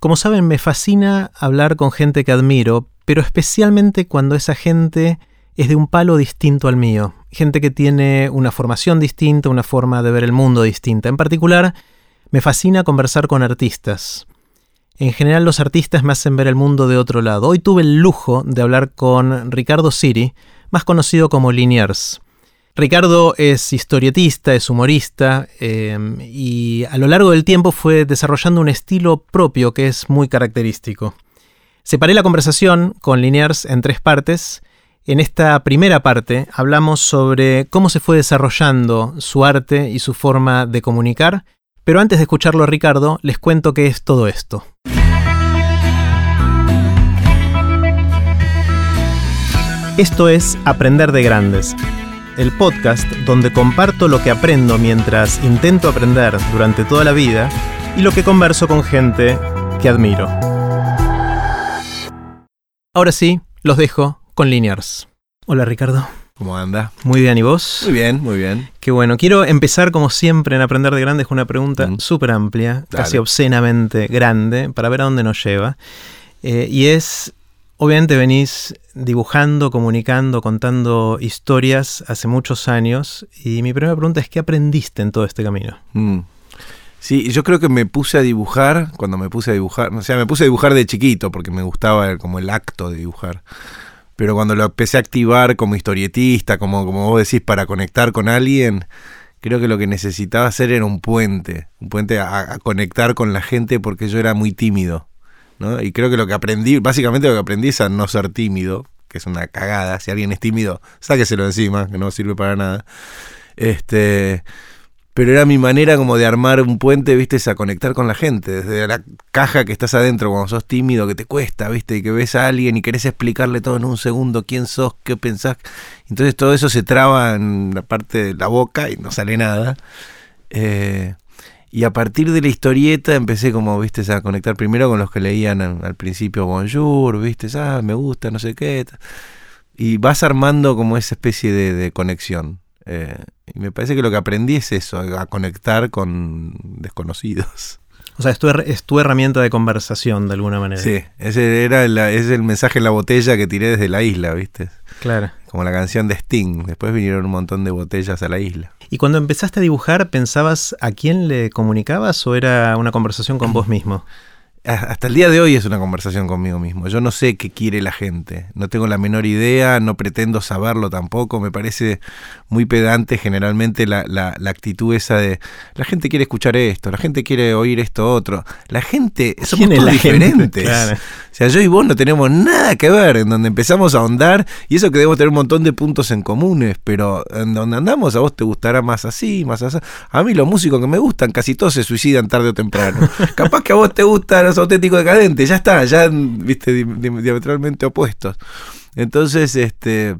Como saben, me fascina hablar con gente que admiro, pero especialmente cuando esa gente es de un palo distinto al mío. Gente que tiene una formación distinta, una forma de ver el mundo distinta. En particular, me fascina conversar con artistas. En general los artistas me hacen ver el mundo de otro lado. Hoy tuve el lujo de hablar con Ricardo Siri, más conocido como Liniers. Ricardo es historietista, es humorista em, y a lo largo del tiempo fue desarrollando un estilo propio que es muy característico. Separé la conversación con Liniers en tres partes. En esta primera parte hablamos sobre cómo se fue desarrollando su arte y su forma de comunicar, pero antes de escucharlo a Ricardo les cuento qué es todo esto. Esto es Aprender de Grandes el podcast donde comparto lo que aprendo mientras intento aprender durante toda la vida y lo que converso con gente que admiro. Ahora sí, los dejo con Linears. Hola Ricardo. ¿Cómo anda? Muy bien, ¿y vos? Muy bien, muy bien. Qué bueno. Quiero empezar, como siempre, en Aprender de Grandes con una pregunta mm. súper amplia, casi obscenamente grande, para ver a dónde nos lleva. Eh, y es, Obviamente venís dibujando, comunicando, contando historias hace muchos años y mi primera pregunta es ¿qué aprendiste en todo este camino? Mm. Sí, yo creo que me puse a dibujar, cuando me puse a dibujar, o sea, me puse a dibujar de chiquito porque me gustaba como el acto de dibujar. Pero cuando lo empecé a activar como historietista, como, como vos decís, para conectar con alguien, creo que lo que necesitaba hacer era un puente, un puente a conectar con la gente porque yo era muy tímido. Y creo que lo que aprendí, básicamente lo que aprendí es a no ser tímido, que es una cagada. Si alguien es tímido, sáqueselo encima, que no sirve para nada. Este, pero era mi manera como de armar un puente, viste, es a conectar con la gente, desde la caja que estás adentro cuando sos tímido, que te cuesta, viste, y que ves a alguien y querés explicarle todo en un segundo, quién sos, qué pensás. Entonces todo eso se traba en la parte de la boca y no sale nada. Eh, y a partir de la historieta empecé como, viste, a conectar primero con los que leían al principio Bonjour, viste, ah, me gusta, no sé qué. Y vas armando como esa especie de, conexión. Eh, y me parece que lo que aprendí es eso, a conectar con desconocidos. O sea, es tu, es tu herramienta de conversación de alguna manera. Sí, ese era es el mensaje en la botella que tiré desde la isla, ¿viste? Claro. Como la canción de Sting. Después vinieron un montón de botellas a la isla. ¿Y cuando empezaste a dibujar, pensabas a quién le comunicabas o era una conversación con vos mismo? hasta el día de hoy es una conversación conmigo mismo. Yo no sé qué quiere la gente, no tengo la menor idea, no pretendo saberlo tampoco. Me parece muy pedante generalmente la, la, actitud esa de la gente quiere escuchar esto, la gente quiere oír esto otro. La gente, somos todos diferentes. O sea, yo y vos no tenemos nada que ver en donde empezamos a ahondar y eso que debemos tener un montón de puntos en comunes, pero en donde andamos a vos te gustará más así, más así. A mí los músicos que me gustan casi todos se suicidan tarde o temprano. Capaz que a vos te gustan auténtico decadente, ya está, ya viste diametralmente opuestos. Entonces, este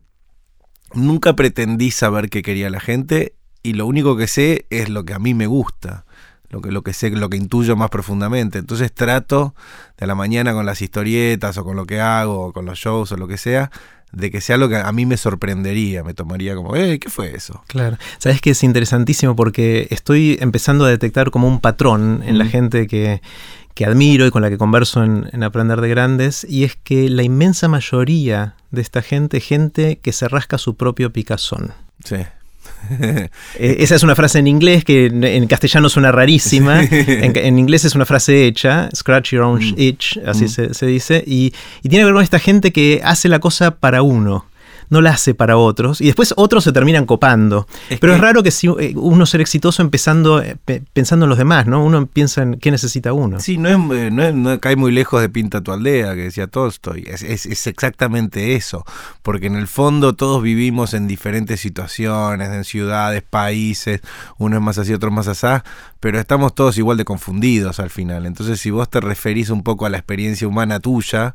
nunca pretendí saber qué quería la gente y lo único que sé es lo que a mí me gusta, lo que, lo que sé, lo que intuyo más profundamente. Entonces trato de la mañana con las historietas o con lo que hago, o con los shows o lo que sea, de que sea lo que a mí me sorprendería, me tomaría como, eh, ¿qué fue eso? Claro, sabes que es interesantísimo porque estoy empezando a detectar como un patrón en la gente que, que admiro y con la que converso en, Aprender de Grandes, y es que la inmensa mayoría de esta gente, gente que se rasca su propio picazón. Sí. Eh, esa es una frase en inglés que en castellano suena rarísima. En, inglés es una frase hecha, scratch your own mm. itch, así mm. se, se, dice, y, y tiene que ver con esta gente que hace la cosa para uno no la hace para otros y después otros se terminan copando. Pero es raro que si eh, uno ser exitoso empezando eh, pensando en los demás, ¿no? Uno piensa en qué necesita uno. Sí, no, es, eh, no cae muy lejos de Pinta tu aldea, que decía Tolstoy. Es, es, es, exactamente eso, porque en el fondo todos vivimos en diferentes situaciones, en ciudades, países, uno es más así, otro más asá, pero estamos todos igual de confundidos al final. Entonces, si vos te referís un poco a la experiencia humana tuya,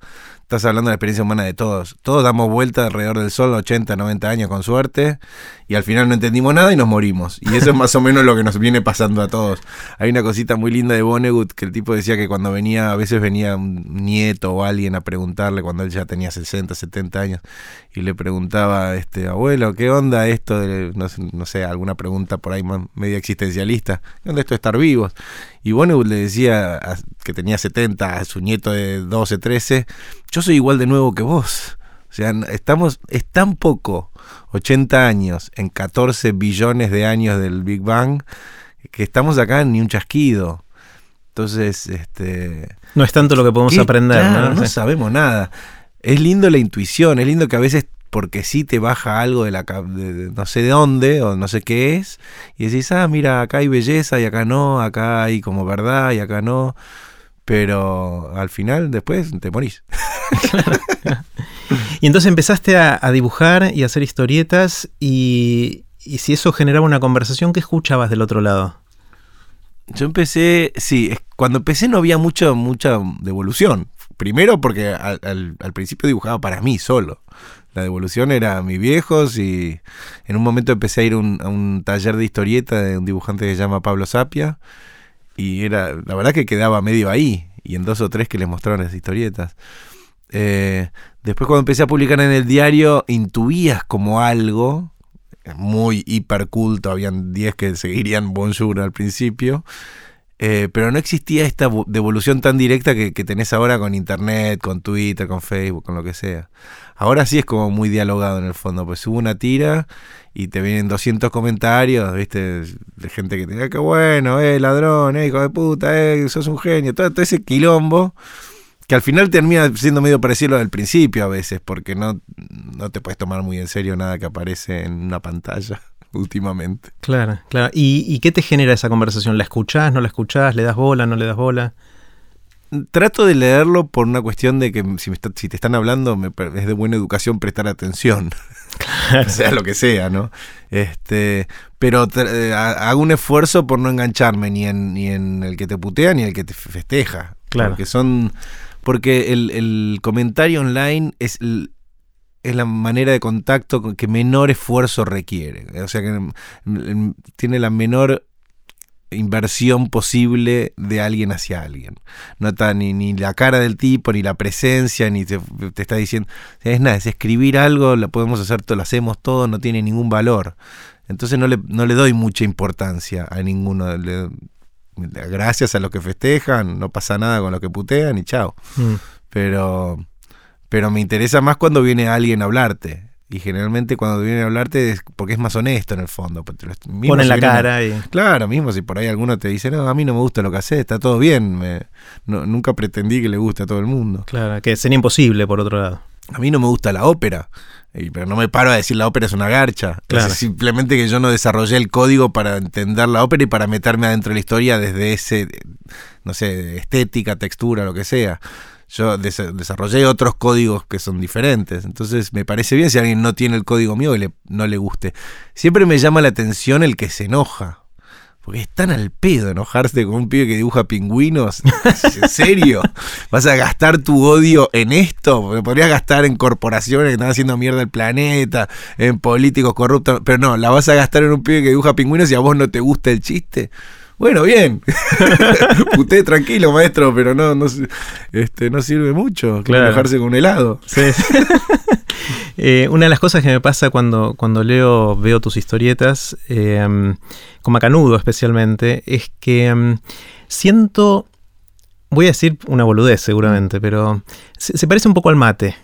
estás hablando de la experiencia humana de todos. Todos damos vuelta alrededor del sol 80, 90 años con suerte y al final no entendimos nada y nos morimos. Y eso es más o menos lo que nos viene pasando a todos. Hay una cosita muy linda de Vonnegut que el tipo decía que cuando venía, a veces venía un nieto o alguien a preguntarle cuando él ya tenía 60, 70 años y le preguntaba, este abuelo, ¿qué onda esto de, no, sé, alguna pregunta por ahí media existencialista? ¿Qué onda esto de estar vivos? Y bueno, le decía que tenía 70 a su nieto de 12, 13, yo soy igual de nuevo que vos. O sea, estamos, es tan poco, 80 años en 14 billones de años del Big Bang, que estamos acá en ni un chasquido. Entonces, este... No es tanto lo que podemos aprender, ¿no? No sabemos nada. Es lindo la intuición, es lindo que a veces porque sí te baja algo de la de, no sé de dónde o no sé qué es y decís, ah, mira, acá hay belleza y acá no, acá hay como verdad y acá no, pero al final después te morís. y entonces empezaste a, dibujar y a hacer historietas y, y si eso generaba una conversación, ¿qué escuchabas del otro lado? Yo empecé, sí, cuando empecé no había mucha, mucha devolución. Primero porque al, principio dibujaba para mí solo. La devolución era mis viejos y en un momento empecé a ir a un taller de historieta de un dibujante que se llama Pablo Sapia y era, la verdad que quedaba medio ahí y en dos o tres que les mostraron las historietas. Eh, después cuando empecé a publicar en el diario intuías como algo muy hiper culto, habían 10 que seguirían Bonjour al principio, eh, pero no existía esta devolución tan directa que, tenés ahora con internet, con Twitter, con Facebook, con lo que sea. Ahora sí es como muy dialogado en el fondo, pues subo una tira y te vienen 200 comentarios, ¿viste? De gente que te diga, qué bueno, eh, ladrón, eh, hijo de puta, eh, sos un genio, todo, todo ese quilombo que al final termina siendo medio parecido al principio a veces, porque no, no te puedes tomar muy en serio nada que aparece en una pantalla últimamente. Claro, claro. ¿Y, qué te genera esa conversación? ¿La escuchás, no la escuchás? ¿Le das bola, no le das bola? Trato de leerlo por una cuestión de que si, si te están hablando me, es de buena educación prestar atención. sea lo que sea, ¿no? Este, pero eh, hago un esfuerzo por no engancharme ni en, ni en el que te putea ni en el que te festeja. Claro. Porque son porque el, comentario online es, es la manera de contacto que menor esfuerzo requiere. O sea que tiene la menor inversión posible de alguien hacia alguien. No está ni, ni la cara del tipo, ni la presencia, ni te, está diciendo. Es nada, es escribir algo, lo podemos hacer todo, lo hacemos todo, no tiene ningún valor. Entonces no le, no le doy mucha importancia a ninguno gracias a los que festejan, no pasa nada con los que putean y chao. Mm. Pero, pero me interesa más cuando viene alguien a hablarte. Y generalmente cuando viene a hablarte es porque es más honesto en el fondo. Ponen la cara y... Claro, mismo si por ahí alguno te dice, no, a mí no me gusta lo que haces, está todo bien. nunca pretendí que le guste a todo el mundo. Claro, que sería imposible por otro lado. A mí no me gusta la ópera pero no me paro a decir la ópera es una garcha. simplemente que yo no desarrollé el código para entender la ópera y para meterme adentro de la historia desde ese, no sé, estética, textura, lo que sea. Yo desarrollé otros códigos que son diferentes. Entonces me parece bien si alguien no tiene el código mío y no le guste. Siempre me llama la atención el que se enoja. Porque es tan al pedo enojarse con un pibe que dibuja pingüinos. ¿En serio? ¿Vas a gastar tu odio en esto? Porque podrías gastar en corporaciones que están haciendo mierda el planeta, en políticos corruptos. Pero no, la vas a gastar en un pibe que dibuja pingüinos y a vos no te gusta el chiste. Bueno, bien. Usted tranquilo, maestro, pero no, no, este, no sirve mucho enojarse con un helado. Sí, eh, una de las cosas que me pasa cuando, cuando leo, veo tus historietas, eh, con Macanudo especialmente, es que em, siento, voy a decir una boludez seguramente, pero se, parece un poco al mate.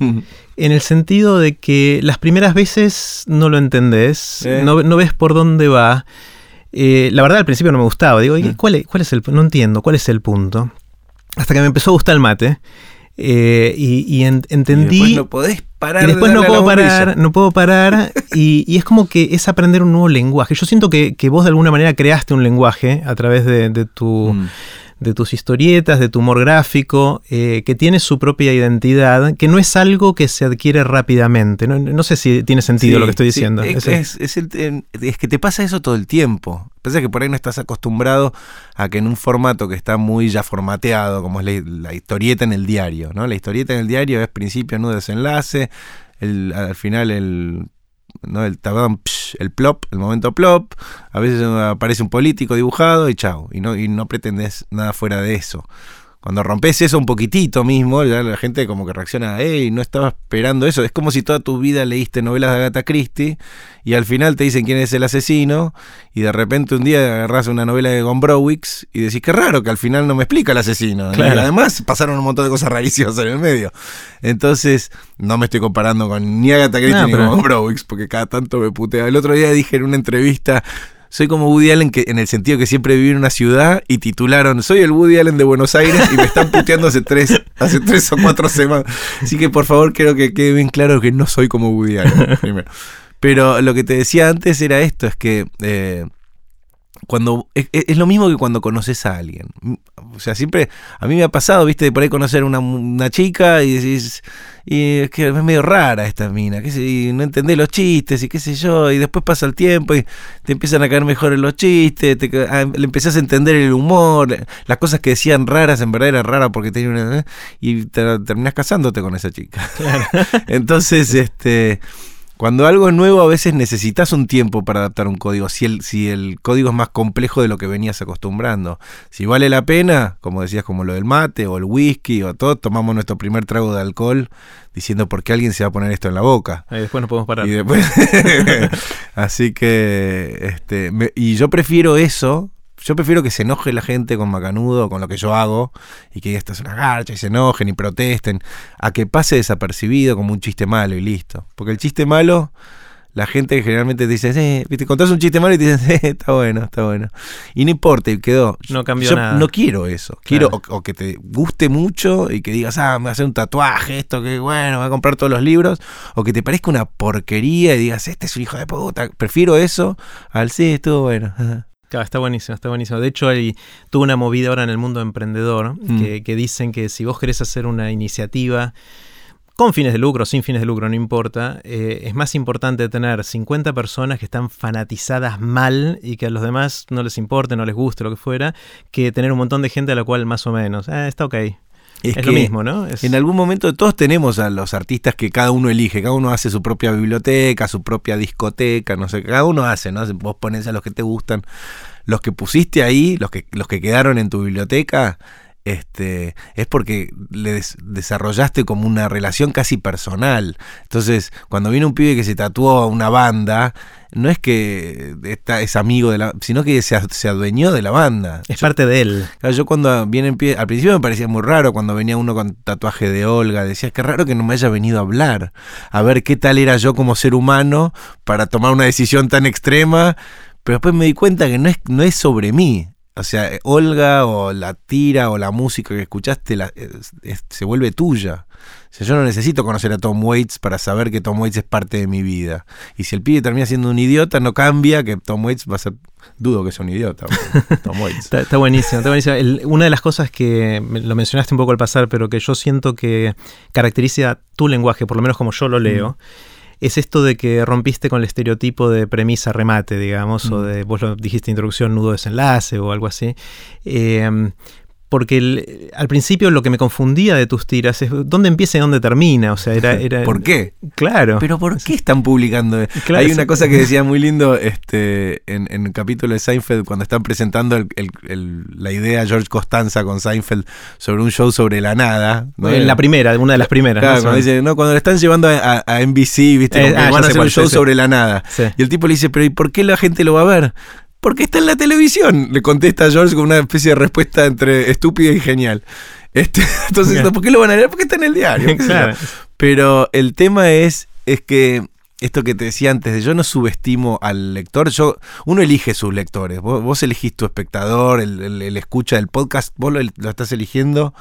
en el sentido de que las primeras veces no lo entendés, eh. no, ves por dónde va. Eh, la verdad al principio no me gustaba, digo, mm. ¿cuál es, ¿cuál es el No entiendo, ¿cuál es el punto? Hasta que me empezó a gustar el mate. Eh, y, entendí. después no podés parar. Y después no puedo parar, no puedo parar. Y, es como que es aprender un nuevo lenguaje. Yo siento que, vos de alguna manera creaste un lenguaje a través de, tu. Mm de tus historietas, de tu humor gráfico, eh, que tiene su propia identidad, que no es algo que se adquiere rápidamente. No, sé si tiene sentido lo que estoy diciendo. Es, que te pasa eso todo el tiempo. Pasa que por ahí no estás acostumbrado a que en un formato que está muy ya formateado, como es la, historieta en el diario, ¿no? La historieta en el diario es principio, nudo, desenlace, el, al final el ¿no? El el plop, el momento plop, a veces aparece un político dibujado y chao, y no, y no pretendes nada fuera de eso. Cuando rompes eso un poquitito mismo, ya la gente como que reacciona, hey, no estaba esperando eso. Es como si toda tu vida leíste novelas de Agatha Christie y al final te dicen quién es el asesino y de repente un día agarras una novela de Gombrowicz y decís, qué raro que al final no me explica el asesino. Y además pasaron un montón de cosas rarísimas en el medio. Entonces, no me estoy comparando con ni Agatha Christie ni con Gombrowicz porque cada tanto me putea. El otro día dije en una entrevista soy como Woody Allen que, en el sentido que siempre viví en una ciudad y titularon Soy el Woody Allen de Buenos Aires y me están puteando hace tres, hace tres o cuatro semanas. Así que por favor quiero que quede bien claro que no soy como Woody Allen primero. Pero lo que te decía antes era esto, es que eh, cuando es, lo mismo que cuando conoces a alguien. O sea, siempre a mí me ha pasado, viste, de por ahí conocer una, una chica y decís, y es que es medio rara esta mina, sé, y no entendés los chistes y qué sé yo, y después pasa el tiempo y te empiezan a caer mejor en los chistes, te, le empezás a entender el humor, las cosas que decían raras en verdad eran raras porque tenía una... y te, terminás casándote con esa chica. Entonces, este cuando algo es nuevo, a veces necesitas un tiempo para adaptar un código. Si el, si el código es más complejo de lo que venías acostumbrando. Si vale la pena, como decías, como lo del mate o el whisky o todo, tomamos nuestro primer trago de alcohol diciendo por qué alguien se va a poner esto en la boca. Y después no podemos parar. Y después. Así que. Este, y yo prefiero eso yo prefiero que se enoje la gente con Macanudo, con lo que yo hago, y que esto es una garcha, y se enojen y protesten, a que pase desapercibido como un chiste malo y listo. Porque el chiste malo, la gente generalmente te dice, eh, te contás un chiste malo y te dicen, eh, está bueno, está bueno. Y no importa, y quedó. No cambió nada. No quiero eso. Quiero o, que te guste mucho y que digas, ah, me voy a hacer un tatuaje, esto que bueno, voy a comprar todos los libros, o que te parezca una porquería y digas, este es un hijo de puta. Prefiero eso al sí, estuvo bueno. está buenísimo, está buenísimo. De hecho, hay tuvo una movida ahora en el mundo emprendedor mm. que, dicen que si vos querés hacer una iniciativa con fines de lucro, sin fines de lucro, no importa, eh, es más importante tener 50 personas que están fanatizadas mal y que a los demás no les importe, no les guste, lo que fuera, que tener un montón de gente a la cual más o menos, eh, está ok. Es, lo mismo, ¿no? En algún momento todos tenemos a los artistas que cada uno elige, cada uno hace su propia biblioteca, su propia discoteca, no sé, cada uno hace, ¿no? Vos pones a los que te gustan. Los que pusiste ahí, los que, los que quedaron en tu biblioteca, este, es porque le desarrollaste como una relación casi personal. Entonces, cuando viene un pibe que se tatuó a una banda, no es que está, es amigo de la, sino que se, se adueñó de la banda. Es parte de él. yo cuando viene pie, al principio me parecía muy raro cuando venía uno con tatuaje de Olga, decía, que raro que no me haya venido a hablar, a ver qué tal era yo como ser humano para tomar una decisión tan extrema. Pero después me di cuenta que no es, no es sobre mí, o sea, Olga o la tira o la música que escuchaste la, se vuelve tuya. O sea, yo no necesito conocer a Tom Waits para saber que Tom Waits es parte de mi vida. Y si el pibe termina siendo un idiota, no cambia que Tom Waits va a ser... Dudo que sea un idiota. Tom Waits. está, buenísimo. Está buenísimo. una de las cosas que lo mencionaste un poco al pasar, pero que yo siento que caracteriza tu lenguaje, por lo menos como yo lo leo, es esto de que rompiste con el estereotipo de premisa remate, digamos, o mm. de, vos lo dijiste introducción, nudo desenlace o algo así. Eh, porque al principio lo que me confundía de tus tiras es dónde empieza y dónde termina. O sea, era, era ¿Por qué? Claro. Pero ¿por qué están publicando? Hay una cosa que decía muy lindo este, en, en, el capítulo de Seinfeld, cuando están presentando la idea George Costanza con Seinfeld sobre un show sobre la nada. En la primera, una de las primeras. Claro, cuando, dice, no, cuando le están llevando a, NBC, ¿viste? Eh, ah, van a hacer un show sobre la nada. Y el tipo le dice, pero ¿y por qué la gente lo va a ver? Porque está en la televisión, le contesta George con una especie de respuesta entre estúpida y genial. Este, entonces, ¿por qué lo van a leer? Porque está en el diario. Pero el tema es, es que esto que te decía antes, yo no subestimo al lector, yo, uno elige sus lectores, vos, elegís tu espectador, el, escucha del podcast, vos lo, estás eligiendo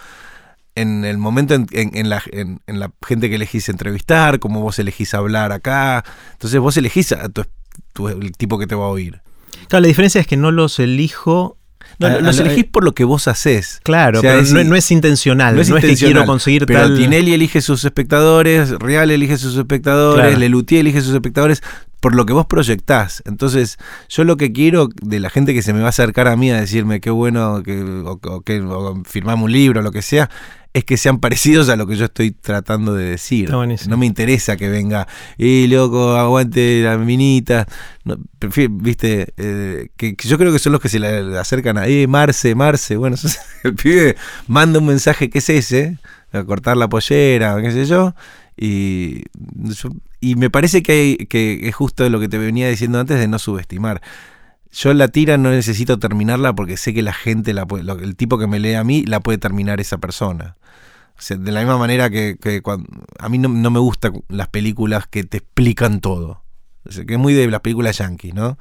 en el momento en, la, en, la, gente que elegís entrevistar, como vos elegís hablar acá, entonces vos elegís a tu, el tipo que te va a oír. Claro, la diferencia es que no los elijo no, los elegís por lo que vos haces. Claro, pero no, es intencional. No es, que quiero conseguir pero Tinelli elige sus espectadores, Real elige sus espectadores, Lelutier elige sus espectadores por lo que vos proyectás. Entonces, yo lo que quiero de la gente que se me va a acercar a mí a decirme qué bueno que, o, que firmamos un libro, o lo que sea, es que sean parecidos a lo que yo estoy tratando de decir. No me interesa que venga, y loco, aguante la minita. No, prefiero, viste, eh, que, que yo creo que son los que se le, le acercan a, eh, Marce, Marce. Bueno, el pibe manda un mensaje que es ese, a cortar la pollera, qué sé yo. Y, yo- y me parece que, hay- que es justo lo que te venía diciendo antes de no subestimar. Yo la tira no necesito terminarla porque sé que la gente, la puede- el tipo que me lee a mí, la puede terminar esa persona. O sea, de la misma manera que, que cuan- a mí no, no me gustan las películas que te explican todo. Que es muy de las películas yankees, ¿no?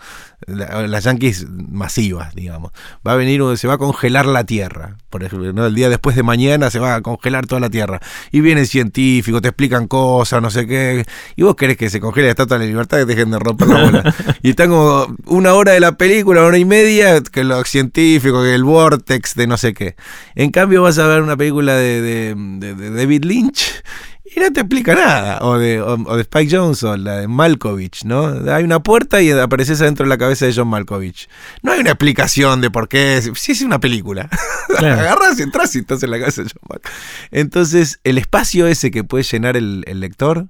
La- las yankees masivas, digamos. Va a venir, se va a congelar la Tierra, por ejemplo, ¿no? El día después de mañana se va a congelar toda la Tierra. Y vienen científicos, te explican cosas, no sé qué. Y vos querés que se congele la estatua de la libertad que dejen de romper la bola. y están como una hora de la película, una hora y media, que los científicos, que el vortex de no sé qué. En cambio vas a ver una película de, de- de- de David Lynch y no te explica nada. O de, o, o de Spike Jonze, la de Malkovich, ¿no? Hay una puerta y apareces adentro de la cabeza de John Malkovich. No hay una explicación de por qué. Si es una película. Claro. Agarras y entras y estás en la cabeza de John Malkovich. Entonces, el espacio ese que puede llenar el, el lector.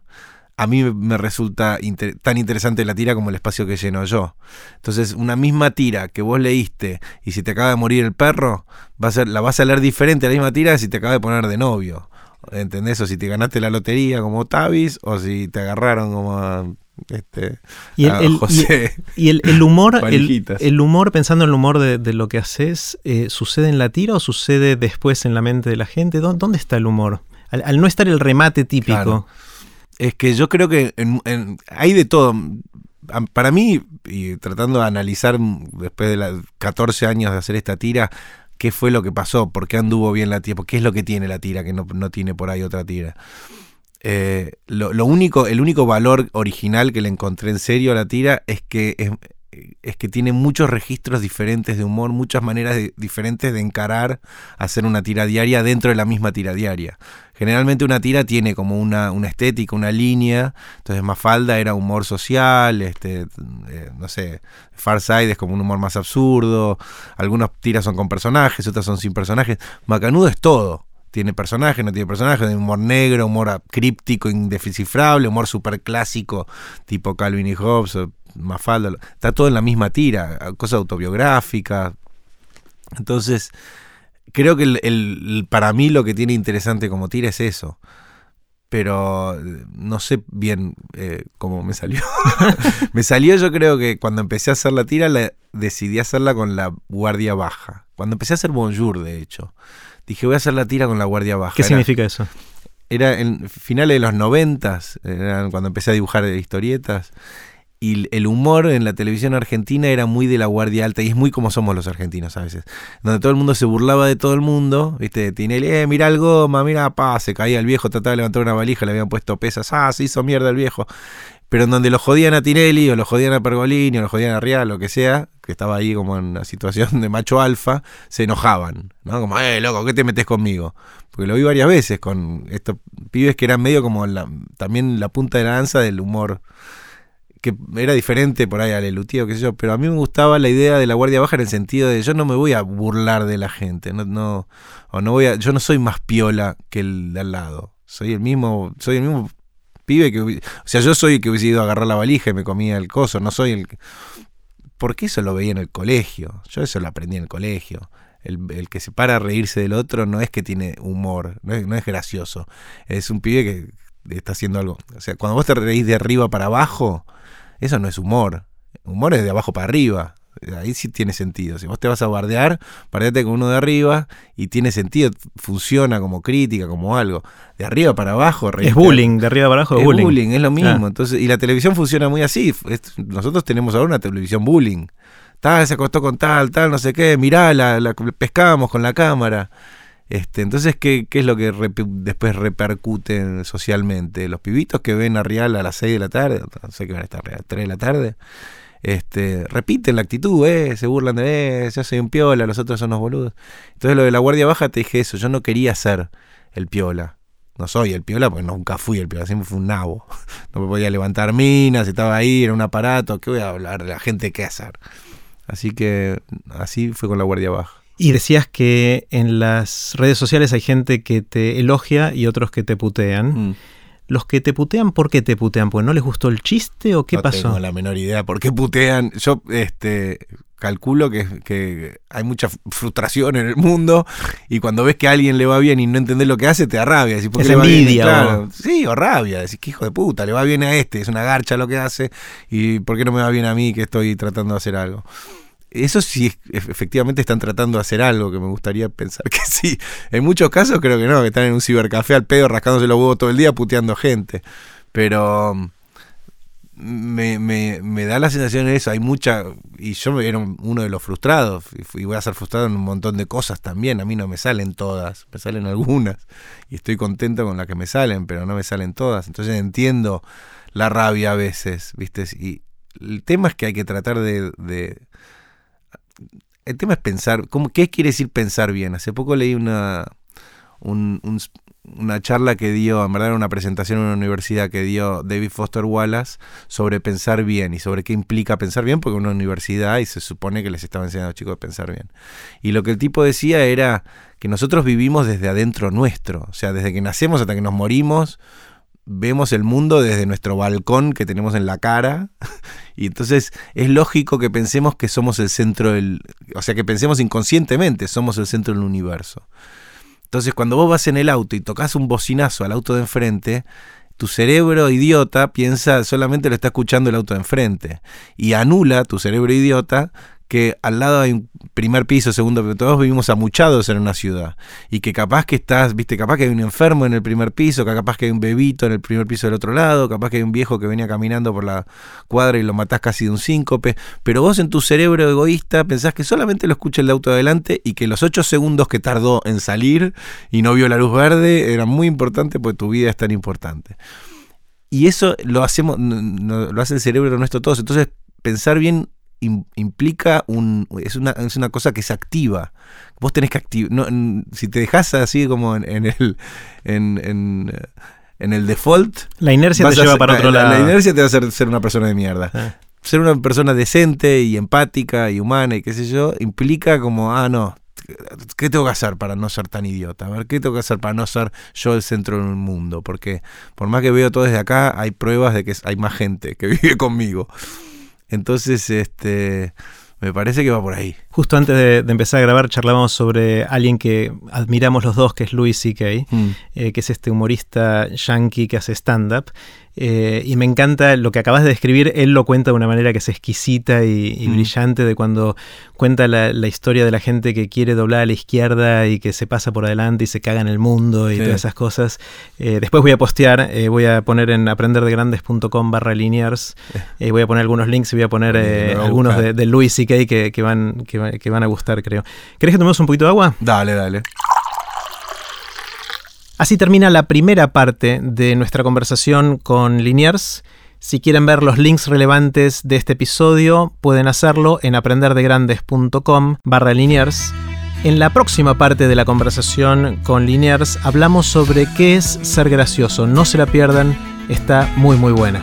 A mí me- resulta inter- tan interesante la tira como el espacio que lleno yo. Entonces, una misma tira que vos leíste y si te acaba de morir el perro, va a ser, la vas a leer diferente la misma tira si te acaba de poner de novio. ¿Entendés? O si te ganaste la lotería como Tavis, o si te agarraron como a, este, Y el, José. y el- el humor, el, humor, pensando en el humor de, de lo que haces, eh, ¿sucede en la tira o sucede después en la mente de la gente? ¿Dó- ¿Dónde está el humor? Al, al no estar el remate típico. Claro. Es que yo creo que en- en- hay de todo. Para mí, y tratando de analizar mm, después de los 14 años de hacer esta tira, qué fue lo que pasó, por qué anduvo bien la tira, qué es lo que tiene la tira que no, no tiene por ahí otra tira. Eh, lo único, el único valor original que le encontré en serio a la tira es que es, es que tiene muchos registros diferentes de humor, muchas maneras de- diferentes de encarar hacer una tira diaria dentro de la misma tira diaria. Generalmente una tira tiene como una, una estética, una línea. Entonces Mafalda era humor social, este, eh, no sé, Far Side es como un humor más absurdo. Algunas tiras son con personajes, otras son sin personajes. Macanudo es todo. Tiene personajes, no tiene personajes, humor negro, humor críptico, indescifrable, humor super clásico, tipo Calvin y Hobbes, Mafalda. Está todo en la misma tira, cosas autobiográficas. Entonces, creo que el- para mí lo que tiene interesante como tira es eso. Pero no sé bien eh, cómo me salió. me salió yo creo que cuando empecé a hacer la tira la, decidí hacerla con la guardia baja. Cuando empecé a hacer Bonjour, de hecho. Dije, voy a hacer la tira con la guardia baja. ¿Qué Era- significa eso? era en finales de los noventas, cuando empecé a dibujar historietas, y el humor en la televisión argentina era muy de la guardia alta, y es muy como somos los argentinos a veces, donde todo el mundo se burlaba de todo el mundo, viste, Tinelli, eh, mira el goma, mira, pa, se caía el viejo, trataba de levantar una valija, le habían puesto pesas, ah, se hizo mierda el viejo. Pero en donde lo jodían a Tinelli, o lo jodían a Pergolini, o lo jodían a Rial, lo que sea, que estaba ahí como en una situación de macho alfa, se enojaban, ¿no? Como, eh, loco, ¿qué te metes conmigo? Porque lo vi varias veces con estos pibes que eran medio como la- también la punta de la lanza del humor, que era diferente por ahí al elutido, qué sé yo, pero a mí me gustaba la idea de la guardia baja en el sentido de yo no me voy a burlar de la gente, no, no, o no voy a, yo no soy más piola que el de al lado, soy el mismo, soy el mismo pibe que, o sea, yo soy el que hubiese ido a agarrar la valija y me comía el coso, no soy el que, porque eso lo veía en el colegio, yo eso lo aprendí en el colegio. El, el que se para a reírse del otro no es que tiene humor, no es, no es gracioso. Es un pibe que está haciendo algo. O sea, cuando vos te reís de arriba para abajo, eso no es humor. Humor es de abajo para arriba. Ahí sí tiene sentido. Si vos te vas a bardear, bardeate con uno de arriba y tiene sentido, funciona como crítica, como algo. De arriba para abajo, Es bullying, de arriba para abajo es es bullying. bullying. es lo mismo. Entonces, y la televisión funciona muy así. Nosotros tenemos ahora una televisión bullying. Tal, se acostó con tal, tal, no sé qué, mirá, la, la pescábamos con la cámara. Este, entonces, ¿qué, qué es lo que repe- después repercute socialmente? Los pibitos que ven a Real a las 6 de la tarde, no sé qué van a estar, a las 3 de la tarde, este, repiten la actitud, eh, se burlan de, eh, yo soy un piola, los otros son unos boludos. Entonces, lo de la guardia baja te dije eso, yo no quería ser el piola. No soy el piola porque nunca fui el piola, siempre fui un nabo. No me podía levantar minas, estaba ahí, era un aparato, ¿qué voy a hablar de la gente qué hacer? Así que así fue con la guardia baja. Y decías que en las redes sociales hay gente que te elogia y otros que te putean. Mm. Los que te putean, ¿por qué te putean? ¿Pues no les gustó el chiste o qué no pasó? tengo la menor idea. ¿Por qué putean? Yo este, calculo que, que hay mucha frustración en el mundo y cuando ves que a alguien le va bien y no entendés lo que hace, te da rabia. Decís, ¿por qué Es le va bien? envidia, Claro, o- Sí, o rabia. Decís, que hijo de puta, le va bien a este, es una garcha lo que hace y ¿por qué no me va bien a mí que estoy tratando de hacer algo? Eso sí, efectivamente están tratando de hacer algo, que me gustaría pensar que sí. En muchos casos creo que no, que están en un cibercafé al pedo rascándose los huevos todo el día puteando gente. Pero mm, me, me, me da la sensación de eso. Hay mucha. Y yo era un- uno de los frustrados. Y, voy a ser frustrado en un montón de cosas también. A mí no me salen todas. Me salen algunas. Y estoy contento con las que me salen, pero no me salen todas. Entonces entiendo la rabia a veces, ¿viste? Y el tema es que hay que tratar de- el tema es pensar. ¿cómo, ¿Qué quiere decir pensar bien? Hace poco leí una. un- un- una charla que dio, en verdad era una presentación en una universidad que dio David Foster Wallace sobre pensar bien y sobre qué implica pensar bien, porque una universidad y se supone que les estaba enseñando a los chicos a pensar bien. Y lo que el tipo decía era que nosotros vivimos desde adentro nuestro, o sea, desde que nacemos hasta que nos morimos, vemos el mundo desde nuestro balcón que tenemos en la cara y entonces es lógico que pensemos que somos el centro del, o sea, que pensemos inconscientemente, somos el centro del universo. Entonces, cuando vos vas en el auto y tocas un bocinazo al auto de enfrente, tu cerebro idiota piensa solamente lo está escuchando el auto de enfrente y anula tu cerebro idiota que al lado hay un primer piso, segundo piso, todos vivimos amuchados en una ciudad y que capaz que estás, viste, capaz que hay un enfermo en el primer piso, que capaz que hay un bebito en el primer piso del otro lado, capaz que hay un viejo que venía caminando por la cuadra y lo matás casi de un síncope, pero vos en tu cerebro egoísta pensás que solamente lo escucha el de auto de adelante y que los ocho segundos que tardó en salir y no vio la luz verde eran muy importantes porque tu vida es tan importante. Y eso lo hacemos, lo hace el cerebro nuestro todos. Entonces, pensar bien implica un. Es una, es una cosa que se activa. Vos tenés que activar. si te dejas así como en, en el. En, en, eh, en el default. La inercia te lleva para otro la- lado. La inercia te va a hacer ser una persona de mierda. Ah. Ser una persona decente y empática y humana y qué sé yo, implica como, ah, no, ¿qué tengo que hacer para no ser tan idiota? A ver, ¿qué tengo que hacer para no ser yo el centro del mundo? Porque por más que veo todo desde acá, hay pruebas de que hay más gente que vive conmigo. Entonces, este, me parece que va por ahí. Justo antes de, de empezar a grabar charlábamos sobre alguien que admiramos los dos, que es Louis C.K., eh, que es este humorista yankee que hace stand-up. Eh, y me encanta lo que acabas de describir, él lo cuenta de una manera que es exquisita y, y Mm. brillante, de cuando cuenta la, la historia de la gente que quiere doblar a la izquierda y que se pasa por adelante y se caga en el mundo y Sí. todas esas cosas. Eh, después voy a postear, eh, voy a poner en aprenderdegrandes.com barra linears, eh, voy a poner algunos links y voy a poner algunos de, de Louis C.K. Que, que van, que, que van a gustar, creo. ¿Querés que tomemos un poquito de agua? Dale, dale. Así termina la primera parte de nuestra conversación con Liniers. Si quieren ver los links relevantes de este episodio, pueden hacerlo en aprenderdegrandes.com barra Liniers. En la próxima parte de la conversación con Liniers hablamos sobre qué es ser gracioso. No se la pierdan, está muy muy buena.